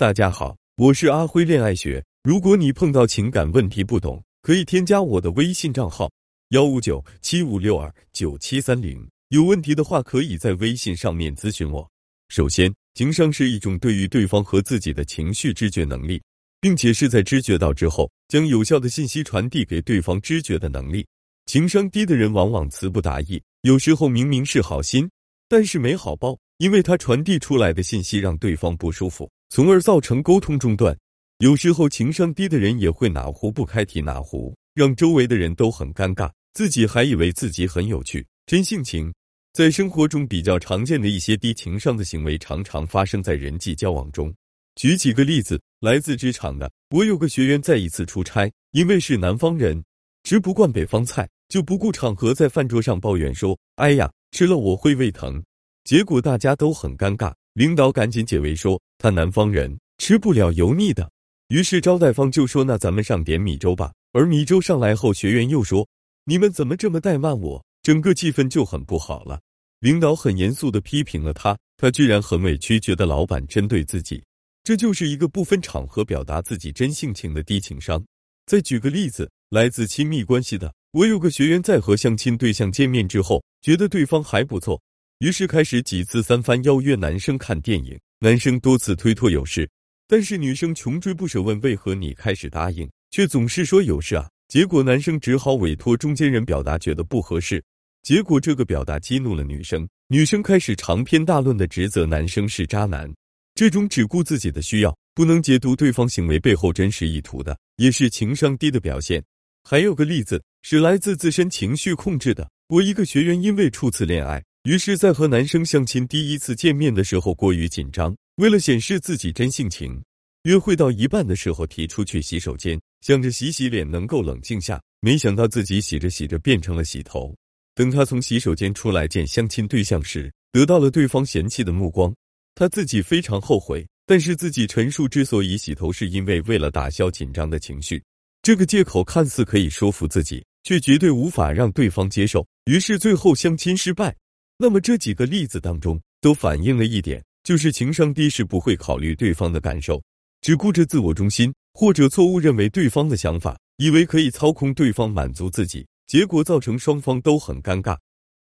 大家好，我是阿辉恋爱学。如果你碰到情感问题不懂，可以添加我的微信账号幺五九七五六二九七三零。有问题的话，可以在微信上面咨询我。首先，情商是一种对于对方和自己的情绪知觉能力，并且是在知觉到之后，将有效的信息传递给对方知觉的能力。情商低的人往往词不达意，有时候明明是好心，但是没好报，因为他传递出来的信息让对方不舒服。从而造成沟通中断。有时候情商低的人也会哪壶不开提哪壶，让周围的人都很尴尬，自己还以为自己很有趣、真性情。在生活中比较常见的一些低情商的行为，常常发生在人际交往中。举几个例子，来自职场的，我有个学员在一次出差，因为是南方人，吃不惯北方菜，就不顾场合在饭桌上抱怨说：“哎呀，吃了我会胃疼。”结果大家都很尴尬。领导赶紧解围说他南方人吃不了油腻的，于是招待方就说那咱们上点米粥吧。而米粥上来后，学员又说你们怎么这么怠慢我，整个气氛就很不好了。领导很严肃的批评了他，他居然很委屈，觉得老板针对自己，这就是一个不分场合表达自己真性情的低情商。再举个例子，来自亲密关系的，我有个学员在和相亲对象见面之后，觉得对方还不错。于是开始几次三番邀约男生看电影，男生多次推脱有事，但是女生穷追不舍问为何你开始答应，却总是说有事啊。结果男生只好委托中间人表达觉得不合适，结果这个表达激怒了女生，女生开始长篇大论的指责男生是渣男。这种只顾自己的需要，不能解读对方行为背后真实意图的，也是情商低的表现。还有个例子是来自自身情绪控制的，我一个学员因为初次恋爱。于是，在和男生相亲第一次见面的时候过于紧张，为了显示自己真性情，约会到一半的时候提出去洗手间，想着洗洗脸能够冷静下，没想到自己洗着洗着变成了洗头。等他从洗手间出来见相亲对象时，得到了对方嫌弃的目光，他自己非常后悔。但是自己陈述之所以洗头，是因为为了打消紧张的情绪，这个借口看似可以说服自己，却绝对无法让对方接受。于是最后相亲失败。那么这几个例子当中，都反映了一点，就是情商低是不会考虑对方的感受，只顾着自我中心，或者错误认为对方的想法，以为可以操控对方满足自己，结果造成双方都很尴尬。